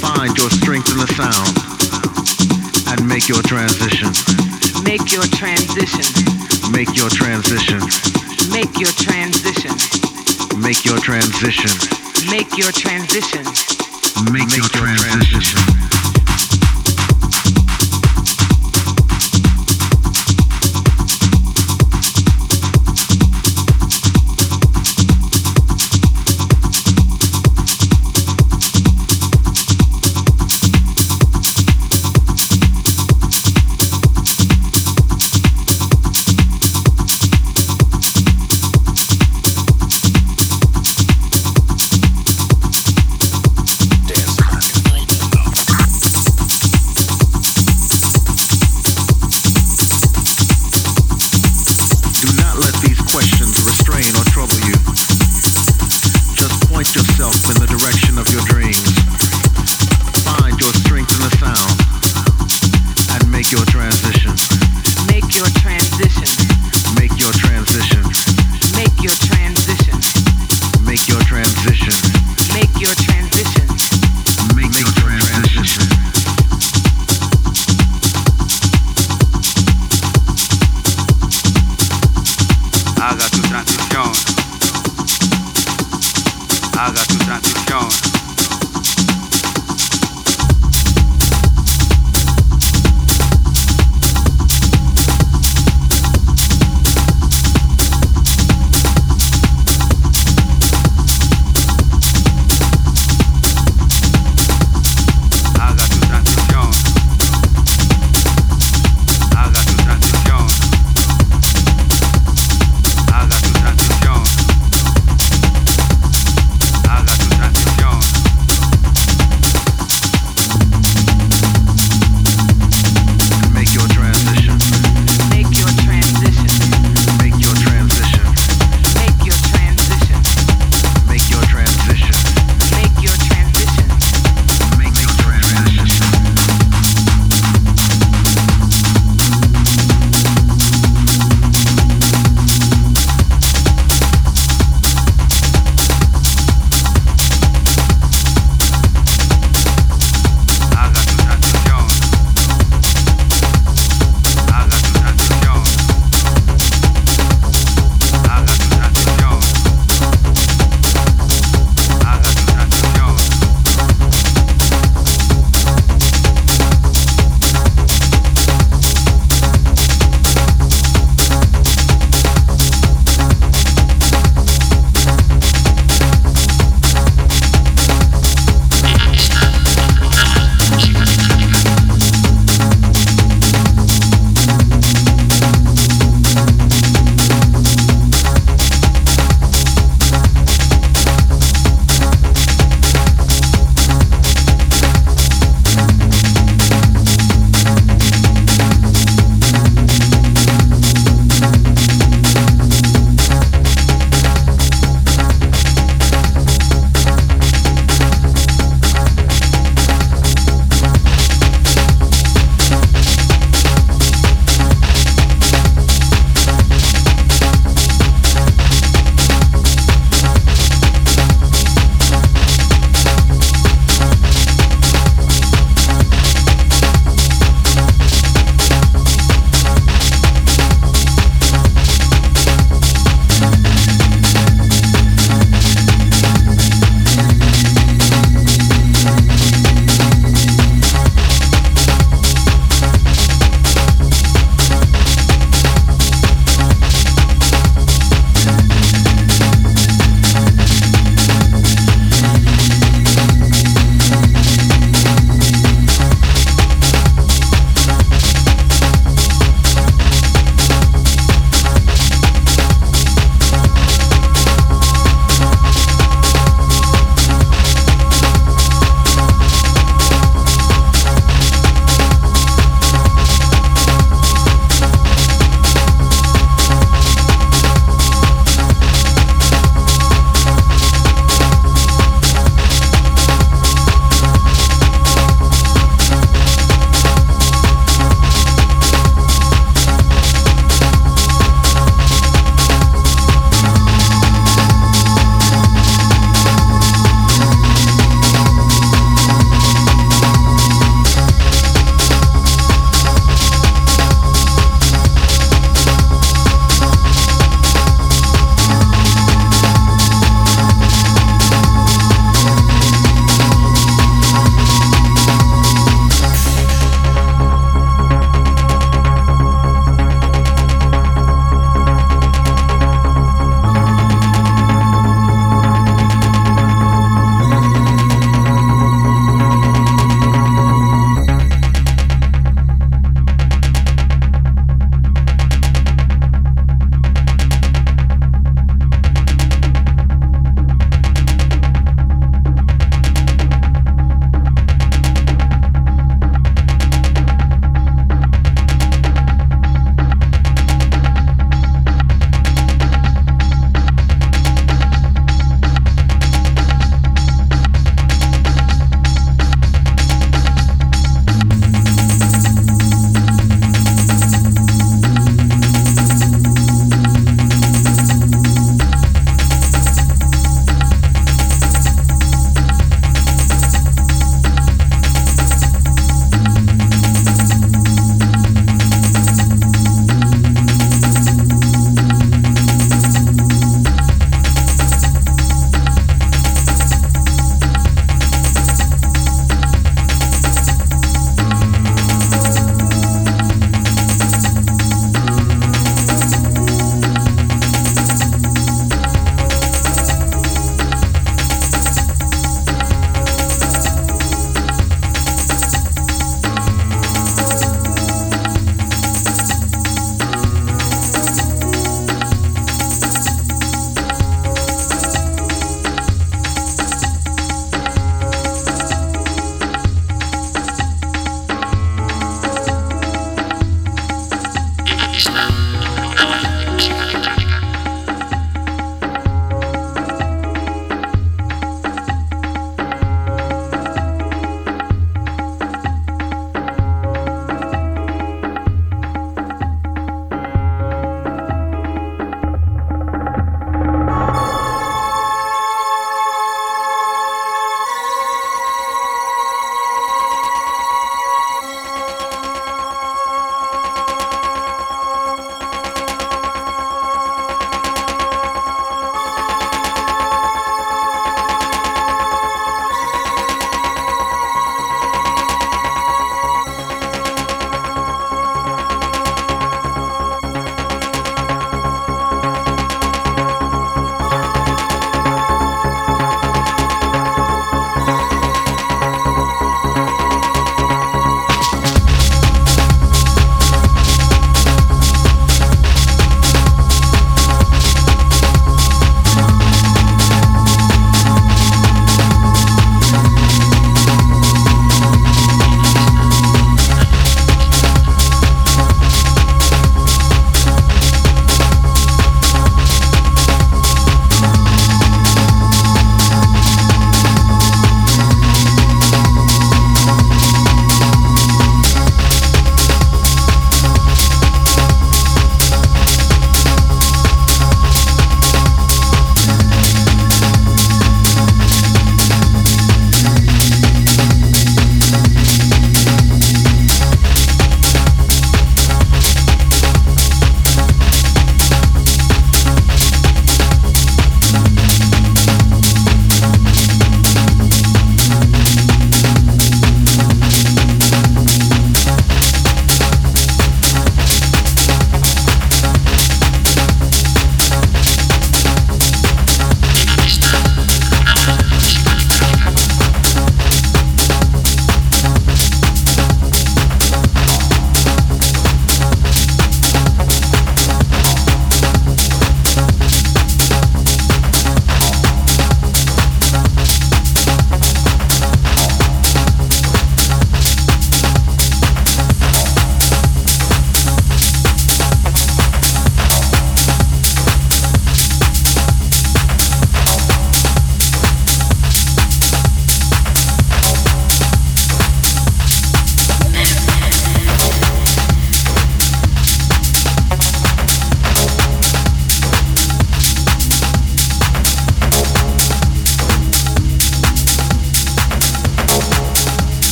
Find your strength in the sound and make your transition. Make your transition. Make your transition. Make your transition. Make your transition. Make your transition. Make your transition. Make your transition.